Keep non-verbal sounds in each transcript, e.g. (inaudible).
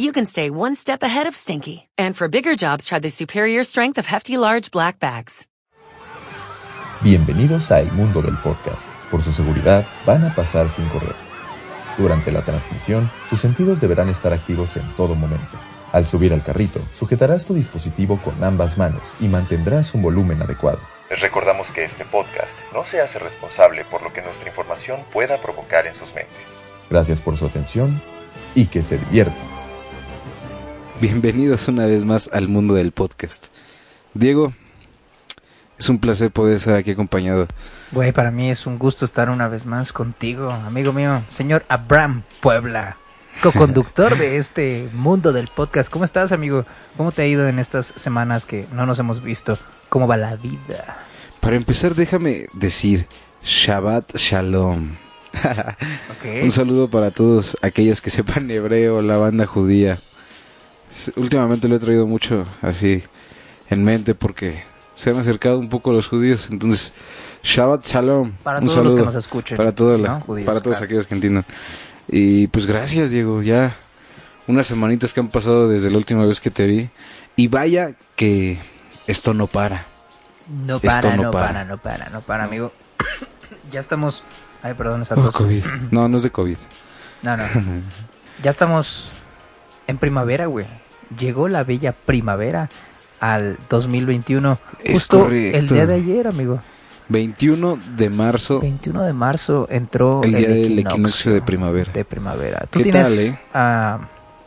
you can stay one step ahead of stinky. And for bigger jobs, try the superior strength of Hefty Large Black Bags. Bienvenidos a El Mundo del Podcast. Por su seguridad, van a pasar sin correr. Durante la transmisión, sus sentidos deberán estar activos en todo momento. Al subir al carrito, sujetarás tu dispositivo con ambas manos y mantendrás un volumen adecuado. Les recordamos que este podcast no se hace responsable por lo que nuestra información pueda provocar en sus mentes. Gracias por su atención y que se diviertan. Bienvenidos una vez más al mundo del podcast. Diego, es un placer poder estar aquí acompañado. Güey, para mí es un gusto estar una vez más contigo, amigo mío, señor Abraham Puebla, co-conductor de (laughs) este mundo del podcast. ¿Cómo estás, amigo? ¿Cómo te ha ido en estas semanas que no nos hemos visto? ¿Cómo va la vida? Para empezar, déjame decir Shabbat Shalom. (laughs) Un saludo para todos aquellos que sepan hebreo, la banda judía. Últimamente lo he traído mucho así en mente porque se han acercado un poco los judíos. Entonces, Shabbat Shalom. Para un todos los que nos escuchen, Para, toda la- ¿no? Judíos, para todos claro. aquellos que entiendan. Y pues gracias, Diego. Ya unas semanitas que han pasado desde la última vez que te vi. Y vaya que esto no para. No Esto para, no no para. para, no para, no para, amigo. (coughs) ya estamos... Ay, perdón, esa tos. (coughs) No, no es de COVID. No, no. (laughs) Ya estamos en primavera, güey. Llegó la bella primavera al 2021. Es Justo correcto. el día de ayer, amigo. 21 de marzo. 21 de marzo entró El día del equinoccio de primavera. De primavera. ¿Tú ¿Qué tienes tal, eh? ah,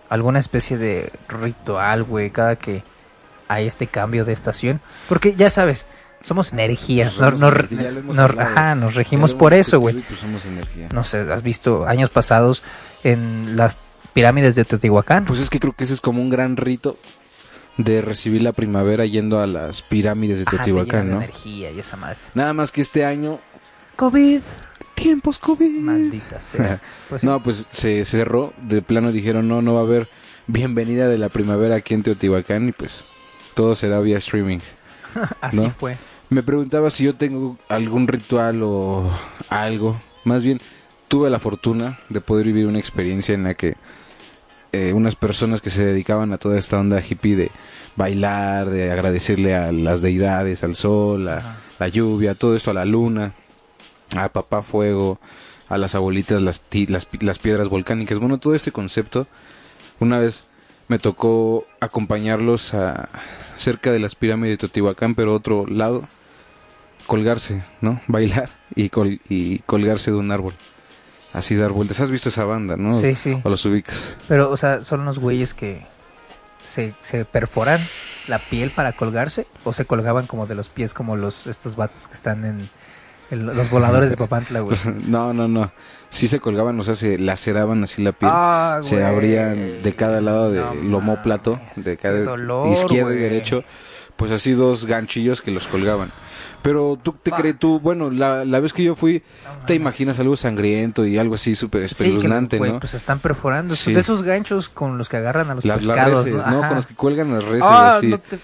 alguna especie de ritual, güey, cada que hay este cambio de estación? Porque ya sabes, somos energías. Pues somos nos- energía, nos- ajá, nos regimos por eso, güey. pues. No sé, has visto años pasados en las pirámides de Teotihuacán. Pues es que creo que ese es como un gran rito de recibir la primavera yendo a las pirámides de Teotihuacán, llenas de ¿no? energía y esa madre. Nada más que este año, COVID. tiempos COVID. Maldita sea. Pues. (laughs) No, pues se cerró, de plano dijeron, no, no va a haber bienvenida de la primavera aquí en Teotihuacán y pues todo será vía streaming. (laughs) así ¿no? fue. Me preguntaba si yo tengo algún ritual o algo. Más bien, tuve la fortuna de poder vivir una experiencia en la que eh, unas personas que se dedicaban a toda esta onda hippie de bailar, de agradecerle a las deidades, al sol, a la lluvia, todo esto a la luna, a papá fuego, a las abuelitas, las, ti- las, las piedras volcánicas. Bueno, todo este concepto, una vez me tocó acompañarlos a cerca de las pirámides de Teotihuacán, pero otro lado, colgarse, ¿no? (laughs) Bailar y, col- y colgarse de un árbol. Así dar vueltas. ¿Has visto esa banda, no? Sí, sí. O los ubicas. Pero, o sea, son los güeyes que se, se perforan la piel para colgarse o se colgaban como de los pies como los estos vatos que están en, en los voladores de Papantla, güey. (laughs) No, no, no. Sí se colgaban, o sea, se laceraban así la piel. Ah, se güey. abrían de cada lado del No homóplato, de cada dolor, izquierdo y derecho, pues así dos ganchillos que los colgaban. Pero tú te crees, tú, bueno, la, la vez que yo fui, No te imaginas algo sangriento y algo así súper Sí, que, espeluznante, güey, ¿no? pues están perforando. Sí. De esos ganchos con los que agarran a los las, las pescados, reses, ¿no? ¿no? Con los que cuelgan las reses, Ah, así. no te...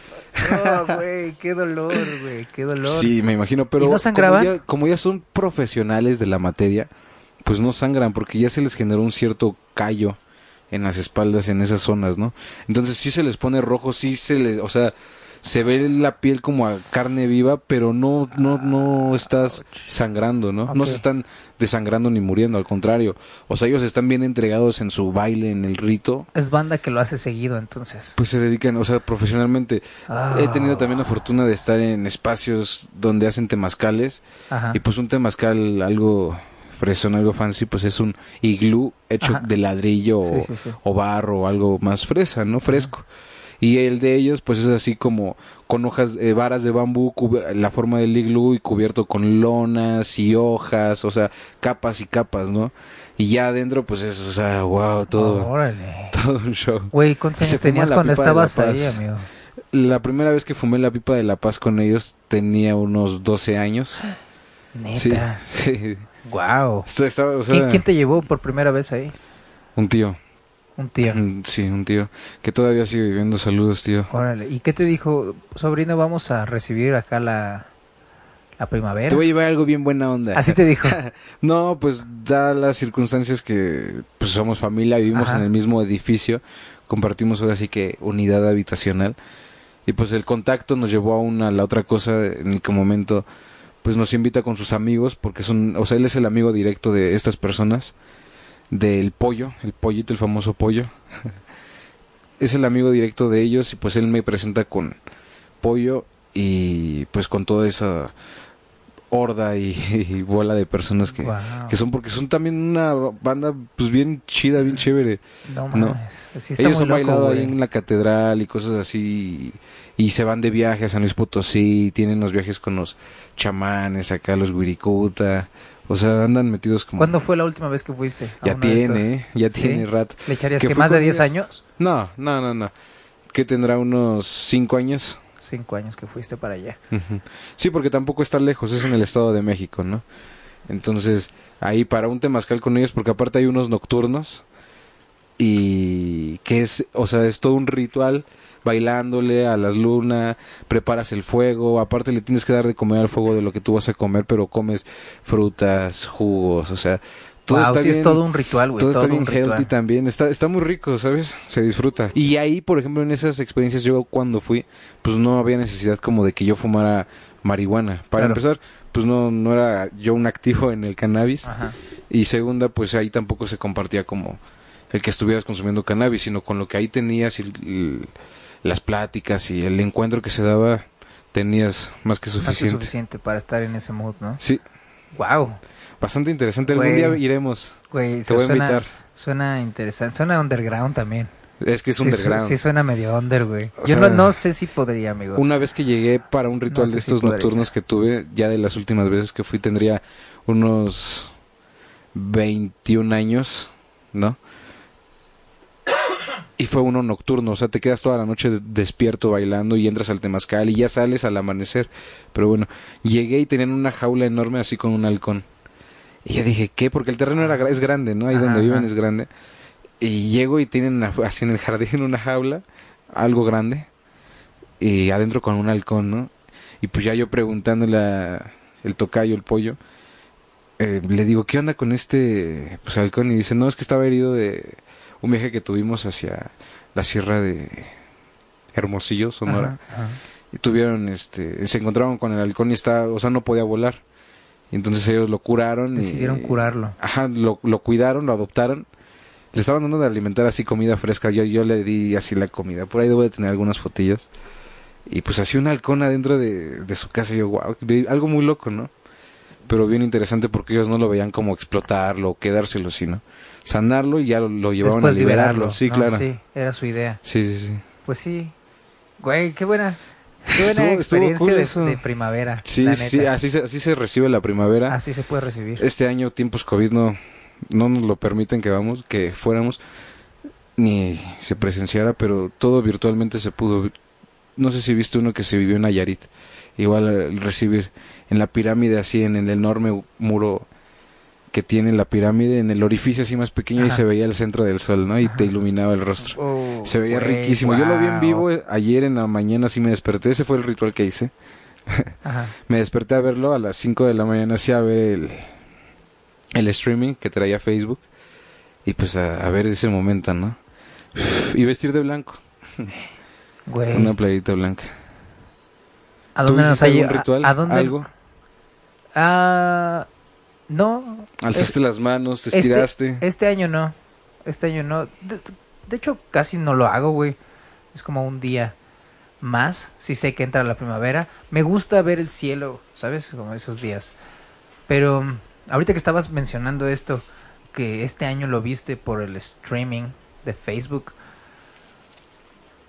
Güey, qué dolor, güey, qué dolor. Sí, me imagino, pero ¿Y no como ya, como ya son profesionales de la materia, pues no sangran porque ya se les generó un cierto callo en las espaldas en esas zonas, ¿no? Entonces sí se les pone rojo, sí se les, o sea, se ve la piel como a carne viva, pero no no no estás sangrando, ¿no? No se están desangrando ni muriendo, al contrario. O sea, ellos están bien entregados en su baile, en el rito, Es banda que lo hace seguido, entonces. pues se dedican, o sea, profesionalmente. Ah. He tenido también la fortuna de estar en espacios donde hacen temazcales Ajá. y pues un temazcal algo fresón, algo fancy, pues es un iglú hecho Ajá. de ladrillo Sí, o, sí, sí. o barro o algo más fresa, ¿no? Fresco. Y el de ellos, pues es así como con hojas, eh, varas de bambú, la forma del iglú y cubierto con lonas y hojas, o sea, capas y capas, ¿no? Y ya adentro, pues eso, o sea, wow, todo, Órale. (laughs) todo un show. Güey, ¿cuántos años tenías la cuando estabas ahí, amigo? La primera vez que fumé la pipa de la paz con ellos tenía unos 12 años. Sí, (gasps) Neta. sí. (laughs) Wow. Esto estaba, o sea, ¿Quién, quién te llevó por primera vez ahí? Un tío. Un tío. Sí, un tío. Que todavía sigue viviendo. Saludos, tío. Órale. ¿Y qué te dijo, sobrino? Vamos a recibir acá la, la primavera. Te voy a llevar algo bien buena onda. Así te dijo. (laughs) No, pues da las circunstancias que pues somos familia, vivimos Ajá. en el mismo edificio, compartimos ahora sí que unidad habitacional y pues el contacto nos llevó a una a la otra cosa en el que momento pues nos invita con sus amigos porque son, o sea, él es el amigo directo de estas personas del pollo, el pollito, el famoso pollo. (laughs) es el amigo directo de ellos y pues él me presenta con pollo y pues con toda esa horda y, (laughs) y bola de personas que, que son porque son también una banda pues bien chida, bien chévere. No No. Sí Ellos han loco, bailado ahí en la catedral y cosas así y, y se van de viaje a San Luis Potosí, tienen los viajes con los chamanes acá, los guiricuta, o sea, andan metidos como... ¿Cuándo fue la última vez que fuiste? a Ya uno tiene, ya ¿Sí? tiene rato. ¿Le echarías ¿Que más de con 10 ellos? años? No, no, no, no. Que tendrá unos cinco años. Cinco años que fuiste para allá. Sí, porque tampoco está lejos, es en el Estado de México, ¿no? Entonces, ahí para un temazcal con ellos, porque aparte hay unos nocturnos y que es, o sea, es todo un ritual bailándole a las lunas, preparas el fuego, aparte le tienes que dar de comer al fuego de lo que tú vas a comer, pero comes frutas, jugos, o sea, todo Wow, está sí bien, es todo un ritual, güey. todo todo está bien un ritual. healthy también, está, está muy rico, ¿sabes? Se disfruta. Y ahí, por ejemplo, en esas experiencias, yo cuando fui, pues no había necesidad como de que yo fumara marihuana. Para Claro. empezar, pues no, no era yo un activo en el cannabis. Ajá. Y segunda, pues ahí tampoco se compartía como el que estuvieras consumiendo cannabis, sino con lo que ahí tenías y las pláticas y el encuentro que se daba, tenías más que Más que suficiente. para estar en ese mood, ¿no? Sí, Wow. bastante interesante. Algún Güey. día iremos. Güey, Te voy a suena, invitar. Suena interesante. Suena underground también. Es que es Sí, underground. Sí, suena medio under, güey. O Yo sea, no, no sé si podría, amigo. Una vez que llegué para un ritual No sé de estos nocturnos que tuve, ya de las últimas veces que fui, tendría unos 21 años, ¿no? Y fue uno nocturno, o sea, te quedas toda la noche de- despierto bailando y entras al temazcal y ya sales al amanecer. Pero bueno, llegué y tenían una jaula enorme así con un halcón. Y yo dije, ¿qué? Porque el terreno era, es grande, ¿no? Ahí Ajá, donde viven ajá. es grande. Y llego y tienen así en el jardín (laughs) una jaula, algo grande, y adentro con un halcón, ¿no? Y pues ya yo preguntándole a el tocayo, el pollo, eh, le digo, ¿qué onda con este pues, halcón? Y dice, no, es que estaba herido de un viaje que tuvimos hacia la sierra de Hermosillo, Sonora. Ajá, ajá. Y tuvieron, este, se encontraron con el halcón y está, o sea, no podía volar. Y entonces ellos lo curaron. y- Decidieron curarlo. Ajá, lo, lo cuidaron, lo adoptaron. Le estaban dando de alimentar así comida fresca. Yo, yo le di así la comida. Por ahí debo de tener algunas fotillos. Y pues así un halcón adentro de, de su casa. Y yo, wow, algo muy loco, ¿no? Pero bien interesante porque ellos no lo veían como explotarlo o quedárselo, sino sanarlo y ya lo, lo llevaban Después a liberarlo. liberarlo. Sí, ¿no? claro. Sí, Sí, era su idea. sí, sí. Pues sí. Güey, qué buena. Qué buena Estuvo- experiencia de, primavera. Sí, la sí, así se, así se recibe la primavera. Así se puede recibir. Este año, tiempos COVID, no, no nos lo permiten que vamos, que fuéramos, ni se presenciara, pero todo virtualmente se pudo. No sé si viste uno que se vivió en Nayarit. Igual el recibir en la pirámide, así en el enorme muro que tiene la pirámide, en el orificio así más pequeño y se veía el centro del sol, ¿no? Y Ajá. te iluminaba el rostro. Oh, Se veía riquísimo. Yo lo vi en vivo eh, ayer en la mañana, así me desperté. Ese fue el ritual que hice. Ajá. (laughs) Me desperté a verlo a las 5 de la mañana, así a ver el, el streaming que traía Facebook. Y pues a, a ver ese momento, ¿no? Y vestir de blanco. Una playerita blanca. ¿A ¿Tú dónde nos ha algún lle- ritual? ¿A, a dónde? ¿Algo? Ah, no. Alzaste Es- las manos, te este- estiraste. Este año no. Este año no. De, de hecho, casi no lo hago, güey. Es como un día más. Si sé que entra la primavera. Me gusta ver el cielo, ¿sabes? Como esos días. Pero ahorita que estabas mencionando esto, que este año lo viste por el streaming de Facebook.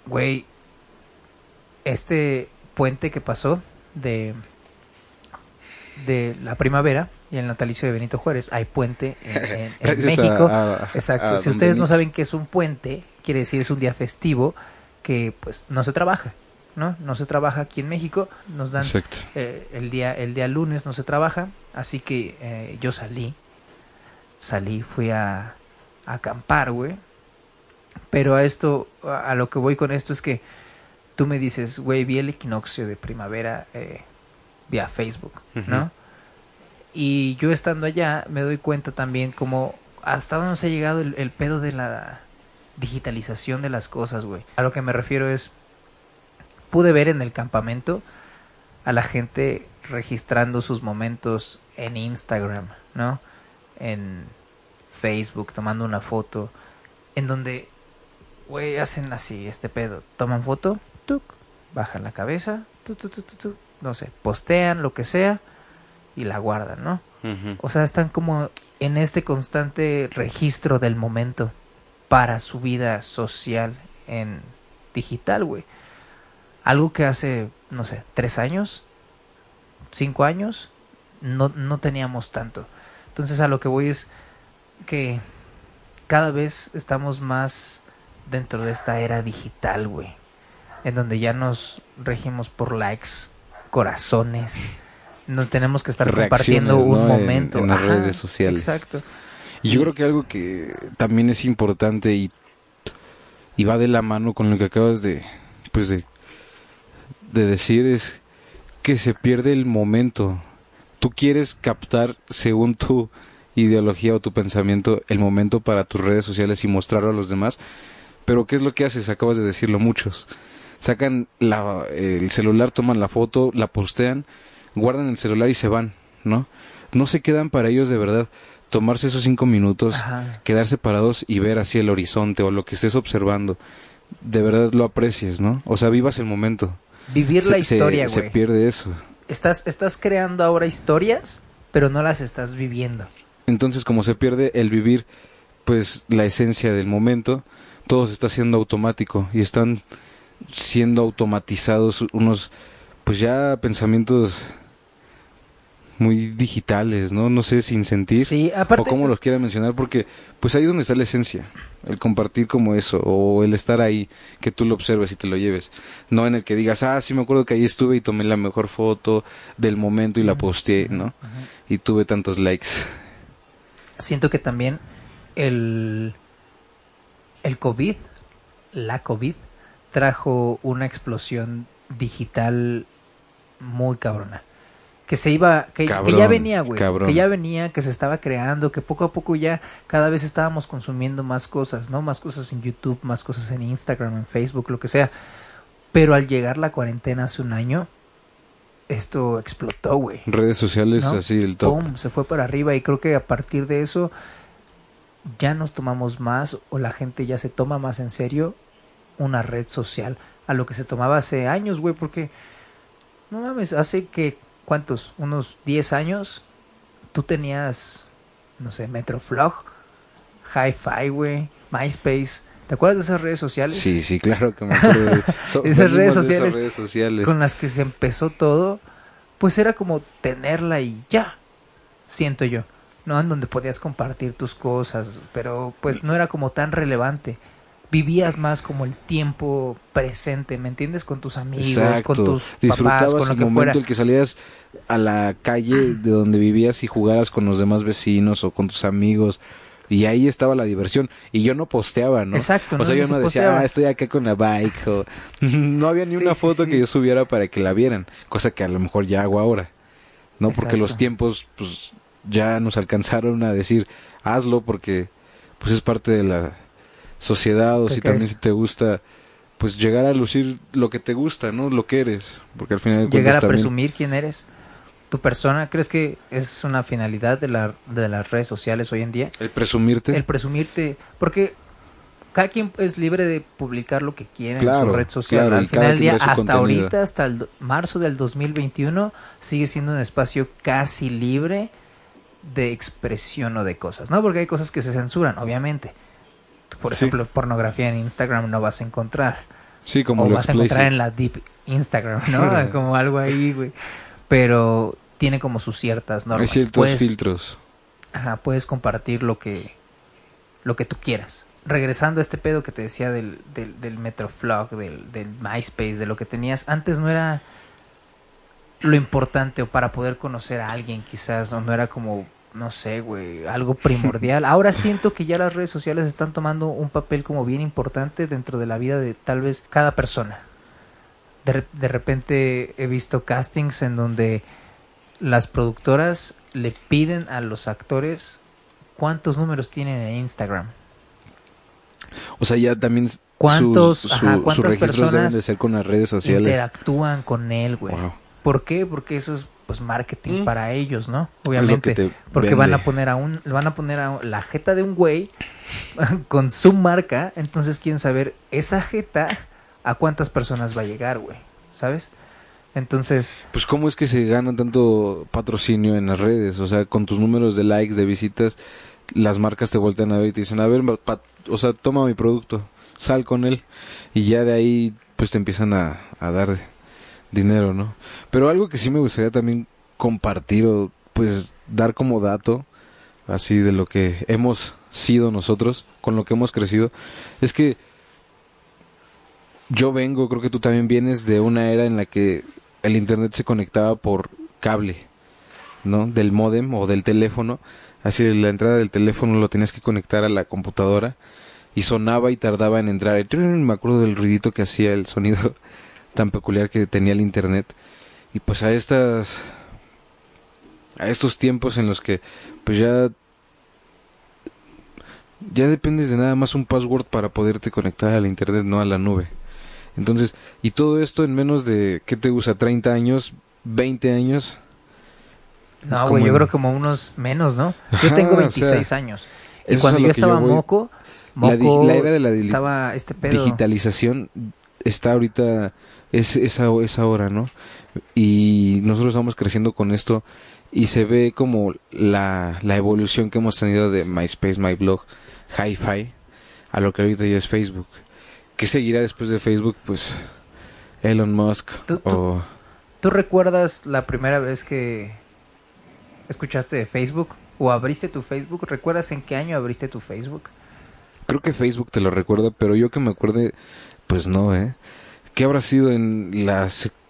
Güey, este puente que pasó de de la primavera y el natalicio de Benito Juárez, hay puente en, en- (laughs) en Gracias a- México. a- Exacto. a si ustedes no saben qué es un puente, quiere decir es un día festivo que pues no se trabaja. ¿no? No se trabaja aquí en México, nos dan eh, el día el día lunes no se trabaja, así que eh, yo salí, salí, fui a, a acampar, güey. Pero a esto, a a lo que voy con esto es que tú me dices, güey, vi el equinoccio de primavera eh, vía Facebook, ¿no? Y yo estando allá me doy cuenta también como hasta dónde nos ha llegado el, el pedo de la digitalización de las cosas, güey. A lo que me refiero es, pude ver en el campamento a la gente registrando sus momentos en Instagram, ¿no? En Facebook, tomando una foto, en donde, güey, hacen así este pedo. Toman foto, tuc, bajan la cabeza, no sé, postean lo que sea y la guardan, ¿no? O sea, están como en este constante registro del momento para su vida social en digital, güey. Algo que hace, no sé, tres años, cinco años, no, no teníamos tanto. Entonces a lo que voy es que cada vez estamos más dentro de esta era digital, güey. En donde ya nos regimos por likes, corazones. No tenemos que estar compartiendo un ¿no? En- momento. en las Ajá, redes sociales. Exacto. Y yo creo que algo que también es importante y, y va de la mano con lo que acabas de, pues de, de decir es que se pierde el momento. Tú quieres captar, según tu ideología o tu pensamiento, el momento para tus redes sociales y mostrarlo a los demás. Pero ¿qué es lo que haces? Acabas de decirlo muchos. Sacan la, el celular, toman la foto, la postean, guardan el celular y se van, ¿no? No se quedan para ellos de verdad tomarse esos cinco minutos, Ajá. quedarse parados y ver hacia el horizonte o lo que estés observando. De verdad lo aprecies, ¿no? O sea, vivas el momento. Vivir la Se- se- historia, Se, güey. pierde eso. Estás, estás creando ahora historias, pero no las estás viviendo. Entonces, como se pierde el vivir, pues la esencia del momento, todo se está haciendo automático y están siendo automatizados unos, pues ya pensamientos muy digitales, ¿no? No sé, sin sentir. Sí, aparte. o cómo los quiera mencionar, porque pues ahí es donde está la esencia, el compartir como eso, o el estar ahí, que tú lo observes y te lo lleves, no en el que digas, ah, sí me acuerdo que ahí estuve y tomé la mejor foto del momento y la posteé, ¿no? Y tuve tantos likes. Siento que también el, el COVID, la COVID, trajo una explosión digital muy cabrona. Que se iba, que, ya venía, güey. cabrón. Que ya venía, que se estaba creando, que poco a poco ya cada vez estábamos consumiendo más cosas, ¿no? Más cosas en YouTube, más cosas en Instagram, en Facebook, lo que sea. Pero al llegar la cuarentena hace un año, esto explotó, güey. Redes sociales ¿no? así, el top. Pum, se fue para arriba y creo que a partir de eso ya nos tomamos más o la gente ya se toma más en serio una red social a lo que se tomaba hace años, güey, porque no mames, hace que cuántos, unos 10 años tú tenías no sé, Metroflog, Hi-Fi, güey, MySpace, ¿te acuerdas de esas redes sociales? Sí, sí, claro que me acuerdo. so- (laughs) Esas redes de sociales redes sociales. con las que se empezó todo, pues era como tenerla y ya, siento yo, ¿no? En donde podías compartir tus cosas, pero pues no era como tan relevante. Vivías más como el tiempo presente, ¿me entiendes? Con tus amigos, Exacto. con tus papás, Disfrutabas con lo el que momento fuera. el que salías a la calle de donde vivías y jugaras con los demás vecinos o con tus amigos. Y ahí estaba la diversión. Y yo no posteaba, ¿no? Exacto, O no, sea, yo no decía, posteaba. ah, estoy acá con la bike. O... (laughs) no había ni Sí, una foto sí. que yo subiera para que la vieran. Cosa que a lo mejor ya hago ahora. ¿No? Porque los tiempos, pues, ya nos alcanzaron a decir, hazlo porque, pues, es parte de la sociedad. O ¿Qué si también si te gusta, pues, llegar a lucir lo que te gusta, ¿no? Lo que eres. Porque al final de Llegar a también- presumir quién eres, tu persona. ¿Crees que es una finalidad de, la, de las redes sociales hoy en día? El presumirte. el presumirte, porque cada quien es libre de publicar lo que quiera en su red social. claro, Al final del día, hasta contenido. ahorita, hasta el marzo del 2021, sigue siendo un espacio casi libre de expresión o de cosas, ¿no? Porque hay cosas que se censuran, obviamente. Por Sí. ejemplo, pornografía en Instagram no vas a encontrar. Sí, como o lo vas a encontrar en la deep Instagram, ¿no? (laughs) como algo ahí, güey. Pero tiene como sus ciertas normas. Hay ciertos Puedes- filtros. Ajá, puedes compartir lo que lo que tú quieras. regresando a este pedo que te decía del, del, del Metroflog, del, del MySpace, de lo que tenías, antes no era lo importante o para poder conocer a alguien quizás, o no era como, no sé, güey, algo primordial. (laughs) Ahora siento que ya las redes sociales están tomando un papel como bien importante dentro de la vida de tal vez cada persona. De, de repente he visto castings en donde las productoras le piden a los actores cuántos números tienen en Instagram. O sea, ya también ¿Cuántos- sus, ajá, su- cuántas sus registros personas deben de ser con las redes sociales. Interactúan con él, güey. Wow. ¿Por qué? Porque eso es pues marketing Mm. para ellos, ¿no? Obviamente. que te Porque van a poner a un, van a poner a la jeta de un güey (laughs) con su marca, entonces quieren saber esa jeta a cuántas personas va a llegar, güey, ¿sabes? Entonces, Pues cómo es que se gana tanto patrocinio en las redes, o sea, con tus números de likes, de visitas, las marcas te voltean a ver y te dicen, a ver, pa- o sea, toma mi producto, sal con él y ya de ahí pues te empiezan a, a dar dinero, ¿no? Pero algo que sí me gustaría también compartir o pues dar como dato así de lo que hemos sido nosotros, con lo que hemos crecido, es que yo vengo, creo que tú también vienes de una era en la que el internet se conectaba por cable, ¿no? Del módem o del teléfono. Así la entrada del teléfono lo tenías que conectar a la computadora y sonaba y tardaba en entrar. Me acuerdo del ruidito que hacía el sonido tan peculiar que tenía el internet. Y pues a estas a estos tiempos en los que pues ya ya dependes de nada más un password para poderte conectar al internet, no a la nube. Entonces, y todo esto en menos de, ¿qué te gusta? ¿30 años? ¿20 años? no, güey, yo en- creo como unos menos, ¿no? Yo Ajá, tengo o 26 sea, años. Y cuando yo yo estaba voy. moco, moco la era de la estaba este pedo. Digitalización está ahorita, es esa, esa hora, ¿no? Y nosotros estamos creciendo con esto y se ve como la, la evolución que hemos tenido de MySpace, MyBlog, Hi-Fi, a lo que ahorita ya es Facebook. ¿Qué seguirá después de Facebook? Pues Elon Musk Tú- tú- o... ¿Tú recuerdas la primera vez que escuchaste de Facebook o abriste tu Facebook? ¿Recuerdas en qué año abriste tu Facebook? Creo que Facebook te lo recuerda, pero yo que me acuerde, pues no, ¿eh? ¿Qué habrá sido en la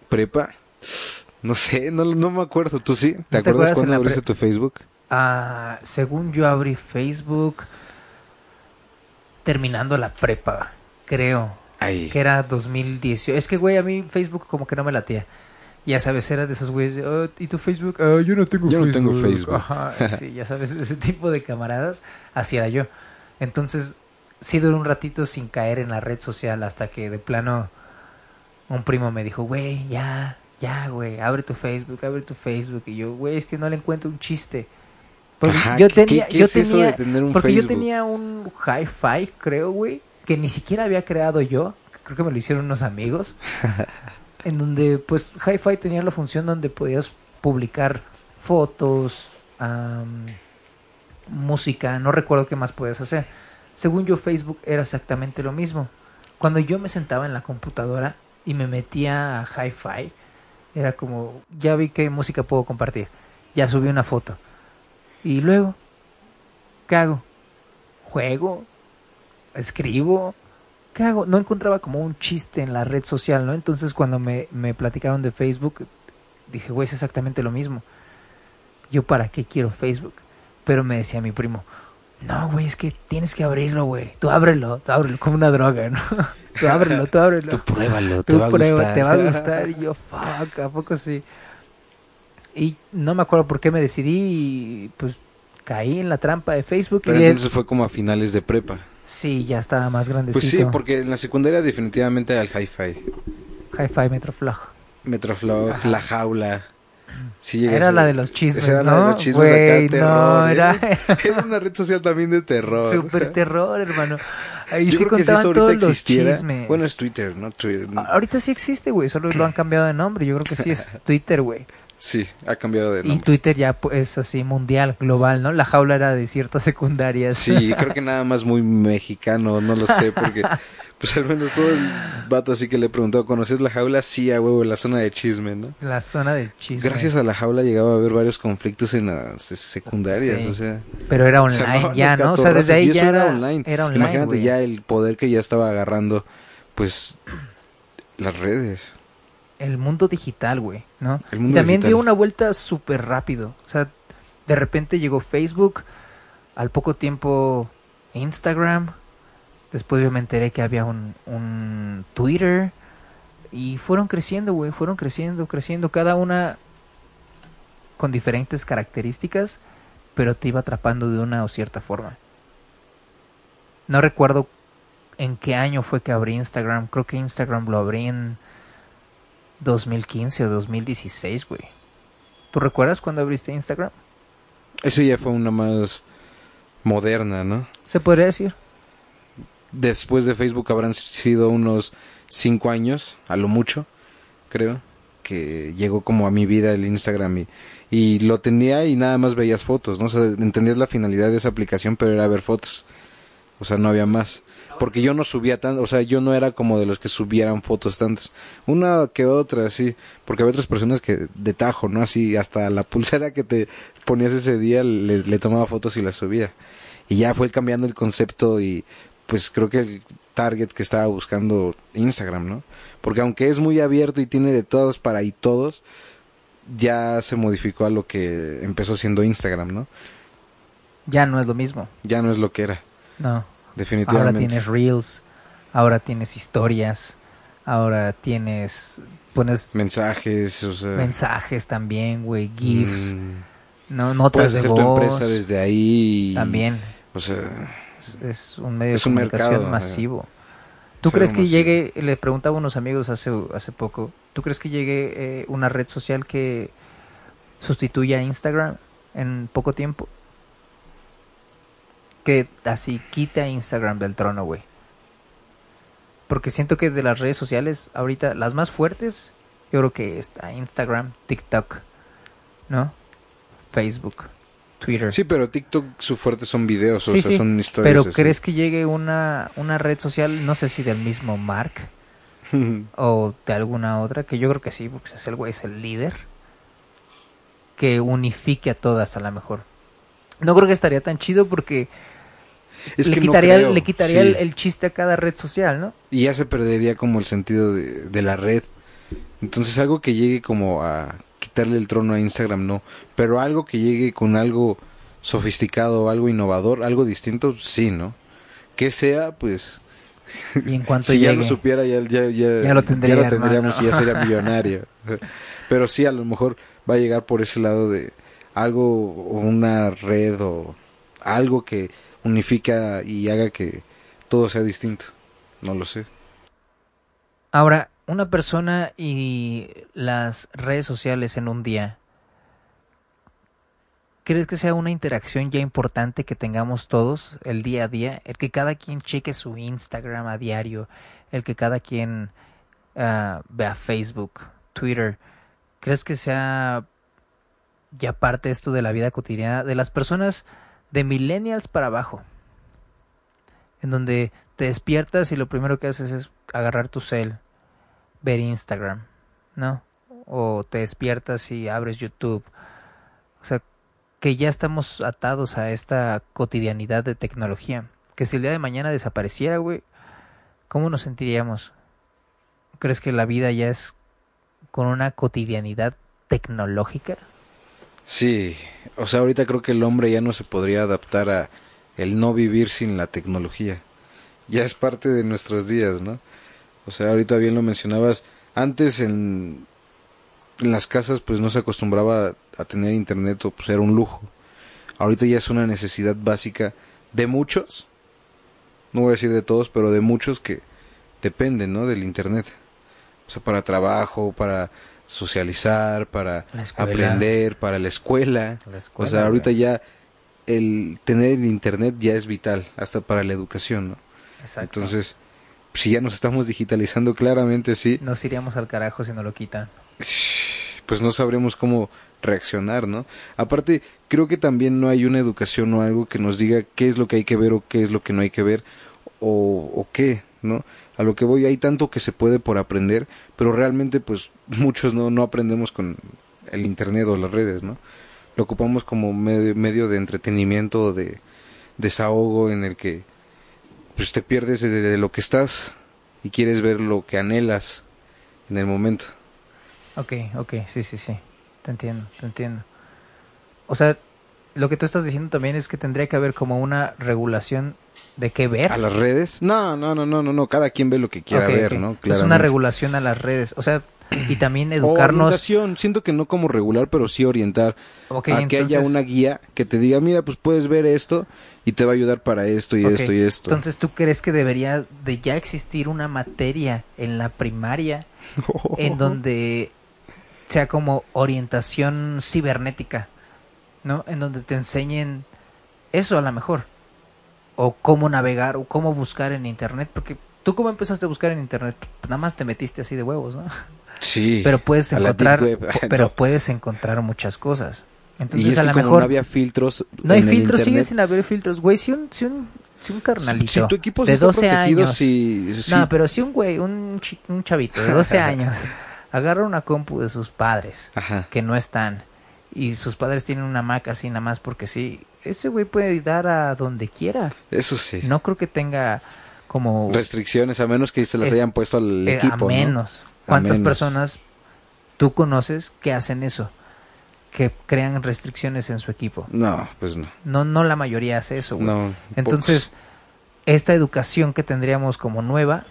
prepa? No sé, no, no me acuerdo. ¿Tú sí? ¿Te ¿No te acuerdas acuerdas cuando abriste tu Facebook? Ah, según yo abrí Facebook terminando la prepa, creo. Ay, que era 2018. Es que, güey, a mí Facebook como que no me latía. Ya sabes, era de esos güeyes "Oh, ¿y tu Facebook? "Ah, yo no tengo Yo no Facebook. tengo Facebook. Ajá, (laughs) sí, ya sabes, ese tipo de camaradas, así era yo. Entonces, sí duré un ratito sin caer en la red social hasta que de plano un primo me dijo, güey, ya, ya, güey, abre tu Facebook, abre tu Facebook. Y yo, güey, es que no le encuentro un chiste. Porque Ajá, yo ¿qué- tenía, qué yo es eso tenía, de tener un porque Facebook? yo tenía un hi-fi, creo, güey, que ni siquiera había creado yo. Creo que me lo hicieron unos amigos. (laughs) en donde, pues, hi-fi tenía la función donde podías publicar fotos, música, no recuerdo qué más podías hacer. Según yo, Facebook era exactamente lo mismo. Cuando yo me sentaba en la computadora y me metía a hi-fi, era como, ya vi qué música puedo compartir. Ya subí una foto. Y luego, ¿qué hago? ¿Juego? ¿Escribo? ¿Qué hago? No encontraba como un chiste en la red social, ¿no? Entonces cuando me, me platicaron de Facebook, dije, güey, es exactamente lo mismo. ¿Yo para qué quiero Facebook? Pero me decía mi primo, no, güey, es que tienes que abrirlo, güey. Tú ábrelo, tú ábrelo, como una droga, ¿no? (laughs) tú ábrelo, tú ábrelo. tú pruébalo, te Tú va a prueba, gustar. te va a (laughs) gustar. Y yo, fuck, ¿a poco sí? Y no me acuerdo por qué me decidí y pues caí en la trampa de Facebook. Pero y entonces fue como a finales de prepa. Sí, ya estaba más grandecito. Pues sí, porque en la secundaria definitivamente era el hi-fi. Hi-Fi Metroflog. Metroflog. La Jaula. Sí a Era la de los chismes, Esa era ¿no? la de los chismes Güey, acá, terror. no, ¿eh? era (laughs) Era una red social también de terror. super terror, hermano. Ahí Yo sí creo que si contaban eso todos los chismes. Bueno, es Twitter, ¿no? Twitter. Ahorita sí existe, güey, solo lo han cambiado de nombre. Yo creo que sí es (laughs) Twitter, güey. Sí, ha cambiado de Y nombre. Twitter ya pu- es así mundial, global, ¿no? La jaula era de ciertas secundarias. Sí, creo que nada más muy mexicano, no lo sé, porque (laughs) Pues al menos todo el vato así que le preguntó, ¿conoces la jaula? Sí, a huevo, la zona de chisme, ¿no? La zona del chisme. Gracias a la jaula llegaba a haber varios conflictos en las secundarias, Sí. o sea... Pero era o online sea, no, ya, ¿no? O sea, desde ahí y ya era era online. Era online, Imagínate güey. ya el poder que ya estaba agarrando, pues, las redes. El mundo digital, güey, ¿no? El Y mundo también digital. dio una vuelta súper rápido. O sea, de repente llegó Facebook, al poco tiempo Instagram, después yo me enteré que había un, un Twitter y fueron creciendo, güey, fueron creciendo, creciendo, cada una con diferentes características, pero te iba atrapando de una o cierta forma. No recuerdo en qué año fue que abrí Instagram, creo que Instagram lo abrí en 2015 o 2016, güey. ¿Tú recuerdas cuando abriste Instagram? Eso ya fue una más moderna, ¿no? Se podría decir. Después de Facebook habrán sido unos cinco años, a lo mucho, creo, que llegó como a mi vida el Instagram y, lo tenía y nada más veías fotos, ¿no? O entendías la finalidad de esa aplicación, pero era ver fotos. O sea, no había más. Porque yo no subía tanto, o sea, yo no era como de los que subieran fotos tantas. Una que otra, sí. Porque había otras personas que de tajo, ¿no? Así, hasta la pulsera que te ponías ese día le, le tomaba fotos y las subía. Y ya fue cambiando el concepto y pues creo que el target que estaba buscando Instagram, ¿no? Porque aunque es muy abierto y tiene de todos para y todos, ya se modificó a lo que empezó siendo Instagram, ¿no? Ya no es lo mismo. Ya no es lo que era, No. Ahora definitivamente. tienes reels, ahora tienes historias, ahora tienes pones mensajes, o sea, mensajes también, güey, GIFs, mm, no notas puedes de hacer voz. tu empresa desde ahí. También O sea, es, es un medio Es de un comunicación mercado, masivo. ¿Tú Cero crees que masivo. llegue, le preguntaba a unos amigos hace, hace poco, ¿tú crees que llegue eh, una red social que sustituya a Instagram en poco tiempo? Que así quite a Instagram del trono, güey. Porque siento que de las redes sociales, ahorita, las más fuertes, yo creo que está Instagram, TikTok, ¿no? Facebook, Twitter. sí, pero TikTok su fuerte son videos, o sea, sí, son historias. Pero así. ¿crees que llegue una, una red social, no sé si del mismo Mark (laughs) o de alguna otra, que yo creo que sí, porque es el güey, es el líder, que unifique a todas a lo mejor? No creo que estaría tan chido porque es le, que quitaría, le quitaría sí. el, el chiste a cada red social, ¿no? y ya se perdería como el sentido de, de la red. Entonces algo que llegue como a quitarle el trono a Instagram, no. Pero algo que llegue con algo sofisticado, algo innovador, algo distinto, sí, ¿no? Que sea, pues... Y en cuanto (laughs) si ya llegue, lo supiera, ya, ya, ya, Ya lo tendría, ya lo tendríamos y ya sería (laughs) millonario. Pero sí, a lo mejor va a llegar por ese lado de algo, o una red o algo que unifica y haga que todo sea distinto. No lo sé. Ahora, una persona y las redes sociales en un día, ¿crees que sea una interacción ya importante que tengamos todos el día a día? El que cada quien cheque su Instagram a diario, el que cada quien ah, vea Facebook, Twitter. ¿Crees que sea ya parte esto de la vida cotidiana de las personas de millennials para abajo? En donde te despiertas y lo primero que haces es agarrar tu cel, ver Instagram, ¿no? O te despiertas y abres YouTube. O sea, que ya estamos atados a esta cotidianidad de tecnología. Que si el día de mañana desapareciera, güey, ¿cómo nos sentiríamos? ¿Crees que la vida ya es con una cotidianidad tecnológica? Sí, o sea, ahorita creo que el hombre ya no se podría adaptar a el no vivir sin la tecnología. Ya es parte de nuestros días, ¿no? O sea, ahorita bien lo mencionabas, antes en, en las casas pues no se acostumbraba a tener internet o pues era un lujo. Ahorita ya es una necesidad básica de muchos, no voy a decir de todos, pero de muchos que dependen, ¿no? Del internet. O sea, para trabajo, para socializar, para aprender, para la escuela. La O escuela, sea, ahorita ya el tener el internet ya es vital, hasta para la educación, ¿no? Exacto. Entonces, si ya nos estamos digitalizando claramente, sí, Nos iríamos al carajo si no lo quitan. pues no sabremos cómo reaccionar, ¿no? Aparte, creo que también no hay una educación o algo que nos diga qué es lo que hay que ver o qué es lo que no hay que ver o, o qué. ¿no? A lo que voy, hay tanto que se puede por aprender, pero realmente pues muchos no, no aprendemos con el internet o las redes, ¿no? Lo ocupamos como medio, medio de entretenimiento, o de desahogo en el que pues te pierdes de, lo que estás y quieres ver lo que anhelas en el momento. Ok, ok, sí, sí, sí. Te entiendo, te entiendo. O sea, lo que tú estás diciendo también es que tendría que haber como una regulación de qué ver. ¿A las redes? No, no, no, no, no, no. Cada quien ve lo que quiera ver. ¿no? Es una Claramente. regulación a las redes. O sea, y también O educarnos. orientación. Siento que no como regular, pero sí orientar. A que haya una guía que te diga, mira, pues puedes ver esto y te va a ayudar para esto y esto y esto. Entonces, ¿tú crees que debería de ya existir una materia en la primaria (laughs) en donde sea como orientación cibernética, ¿no? En donde te enseñen eso a lo mejor. O cómo navegar, o cómo buscar en internet, porque tú cómo empezaste a buscar en internet, Pues nada más te metiste así de huevos, ¿no? Sí. Pero puedes encontrar, web. (laughs) (laughs) pero No. puedes encontrar muchas cosas. Entonces y es a lo mejor no había filtros no hay filtros, sigue sin haber filtros, güey, si un, si un, si un carnalito si tu equipo de está 12 protegido, años, sí. no, pero si un güey, un, un chavito de 12 (laughs) años agarra una compu de sus padres Ajá. que no están y sus padres tienen una Mac así nada más porque sí, ese güey puede dar a donde quiera. Eso sí. No creo que tenga como Restricciones, a menos que se las Es- hayan puesto al eh, equipo, a ¿no? menos. A ¿Cuántas personas tú conoces que hacen eso? Que crean restricciones en su equipo. No, pues no. No, no la mayoría hace eso, güey. No, Entonces, esta educación que tendríamos como nueva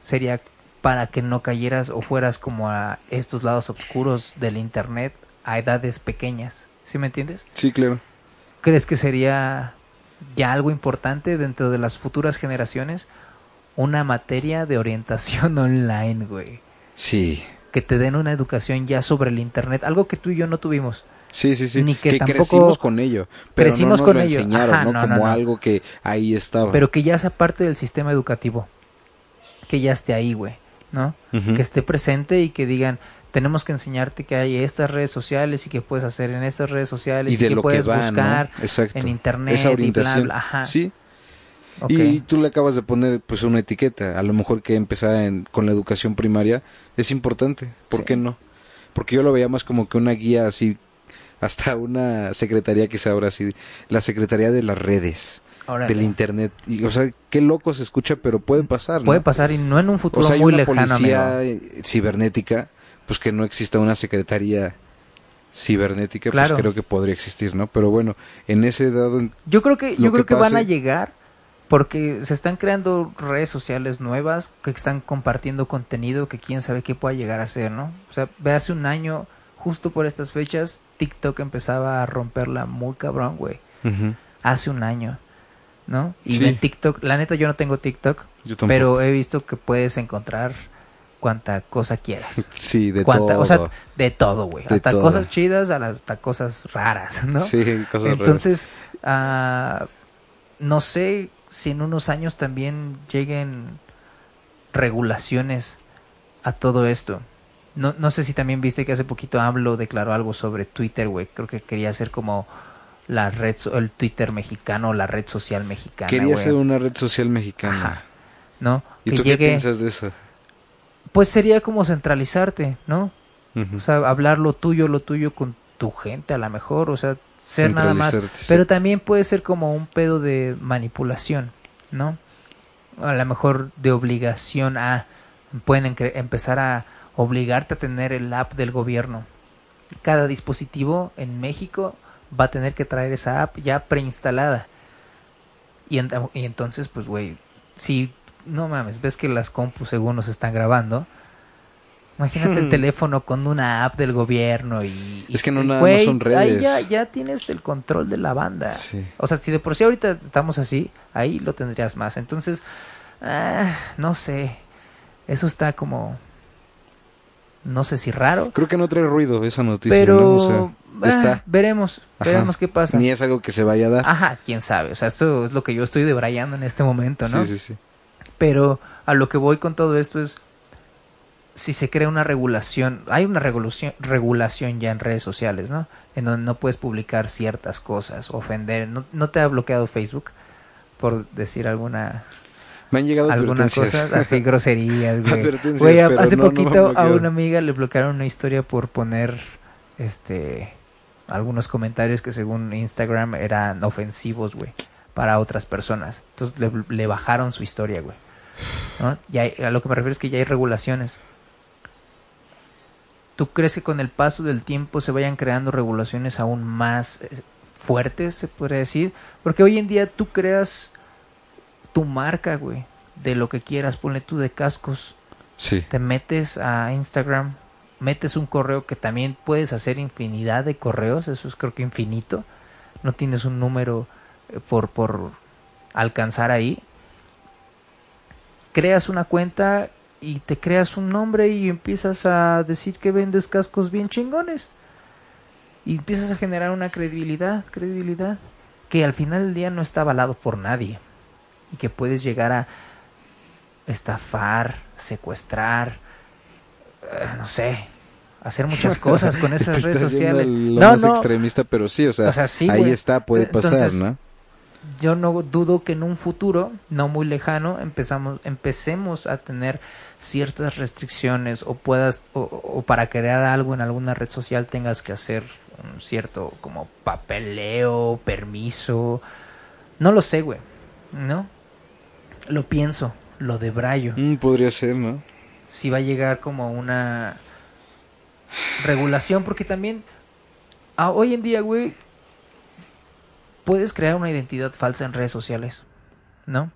sería para que no cayeras o fueras como a estos lados oscuros del internet a edades pequeñas. ¿Sí me entiendes? Sí, claro. ¿Crees que sería ya algo importante dentro de las futuras generaciones? Una materia de orientación (laughs) online, güey. Sí. Que te den una educación ya sobre el internet, algo que tú y yo no tuvimos. Sí, sí, sí. Ni que tampoco- crecimos con ello. Pero Crecimos no nos con lo ello. enseñaron, Ajá, ¿no? no, Como algo que ahí estaba. Pero que ya sea parte del sistema educativo. Que ya esté ahí, güey. ¿No? Que esté presente y que digan tenemos que enseñarte que hay estas redes sociales y que puedes hacer en estas redes sociales y y, de que lo puedes que va, buscar en internet Esa y bla, bla, ajá. Sí. Y tú le acabas de poner pues una etiqueta. A lo mejor que empezar en- con la educación primaria es importante. ¿Por Sí. qué no? Porque yo lo veía más como que una guía así, hasta una secretaría que es ahora así, la secretaría de las redes, Órale. del internet. Y, o sea, qué loco se escucha, pero puede pasar. ¿no? puede pasar y no en un O futuro sea, hay muy una lejano policía amigo. cibernética, pues que no exista una secretaría cibernética, Claro. pues creo que podría existir, ¿no? Pero bueno, en ese dado, yo creo que yo creo que que van a llegar porque se están creando redes sociales nuevas que están compartiendo contenido que quién sabe qué pueda llegar a ser no o sea ve hace un año justo por estas fechas TikTok empezaba a romperla muy cabrón güey hace un año, ¿no? Y Sí. en TikTok, la neta yo no tengo TikTok, yo pero he visto que puedes encontrar cuanta cosa quieras. (laughs) sí, de Cuanta- todo. O sea, de todo, güey. Hasta todo. cosas chidas hasta cosas raras, ¿no? Sí, cosas raras. Entonces, ah, no sé si en unos años también lleguen regulaciones a todo esto. No, no sé si también viste que hace poquito hablo declaró algo sobre Twitter, güey. Creo que quería hacer como la red, el Twitter mexicano, la red social mexicana, Quería ser una red social mexicana. Ajá. ¿No? ¿Y que tú qué piensas de eso? pues sería como centralizarte, ¿no? O sea, hablar lo tuyo, lo tuyo con tu gente a lo mejor, o sea, ser nada más. Pero también puede ser como un pedo de manipulación, ¿no? A lo mejor de obligación a... Pueden empezar a obligarte a tener el app del gobierno. Cada dispositivo en México va a tener que traer esa app ya preinstalada. Y, y entonces, pues, güey, si no mames, ves que las compus según nos están grabando, imagínate el (laughs) teléfono con una app del gobierno y... y- Es que no nada güey, son Ahí redes. ya, ya tienes el control de la banda. Sí. O sea, si de por sí ahorita estamos así, ahí lo tendrías más. Entonces, ah, no sé, eso está como... No sé si raro, Creo que no trae ruido esa noticia, pero ¿no? O sea, ah, está. veremos, Ajá. veremos qué pasa. Ni es algo que se vaya a dar. Ajá, quién sabe. O sea, esto es lo que yo estoy debrayando en este momento, ¿no? Sí, sí, sí. Pero a lo que voy con todo esto es si se crea una regulación, hay una regulación, regulación ya en redes sociales, ¿no? En donde no puedes publicar ciertas cosas, ofender, no, no te ha bloqueado Facebook por decir alguna Me han llegado alguna advertencias. cosa, así (laughs) groserías, güey. Hace no, no poquito a una amiga le bloquearon una historia por poner este algunos comentarios que según Instagram eran ofensivos, güey, para otras personas. Entonces le, le bajaron su historia, güey. ¿No? Hay- a lo que me refiero es que ya hay regulaciones. ¿Tú crees que con el paso del tiempo se vayan creando regulaciones aún más eh, fuertes, se podría decir? Porque hoy en día tú creas tu marca, güey, de lo que quieras, ponle tú de cascos, Sí. te metes a Instagram, metes un correo que también puedes hacer infinidad de correos, eso es creo que infinito, no tienes un número eh, por, por alcanzar ahí. Creas una cuenta y te creas un nombre y empiezas a decir que vendes cascos bien chingones. Y empiezas a generar una credibilidad, credibilidad, que al final del día no está avalado por nadie. Y que puedes llegar a estafar, secuestrar, eh, no sé, hacer muchas (laughs) cosas con esas redes sociales. al- lo No, más no, extremista, pero sí, o sea, O sea, sí, ahí está, puede pasar, Entonces, ¿no? Yo no dudo que en un futuro no muy lejano empezamos empecemos a tener ciertas restricciones o puedas o, o para crear algo en alguna red social tengas que hacer un cierto como papeleo permiso. No lo sé güey no lo pienso lo de Brayo Mm, podría ser, ¿no? si va a llegar como una regulación, porque también a- hoy en día, güey, puedes crear una identidad falsa en redes sociales, ¿no?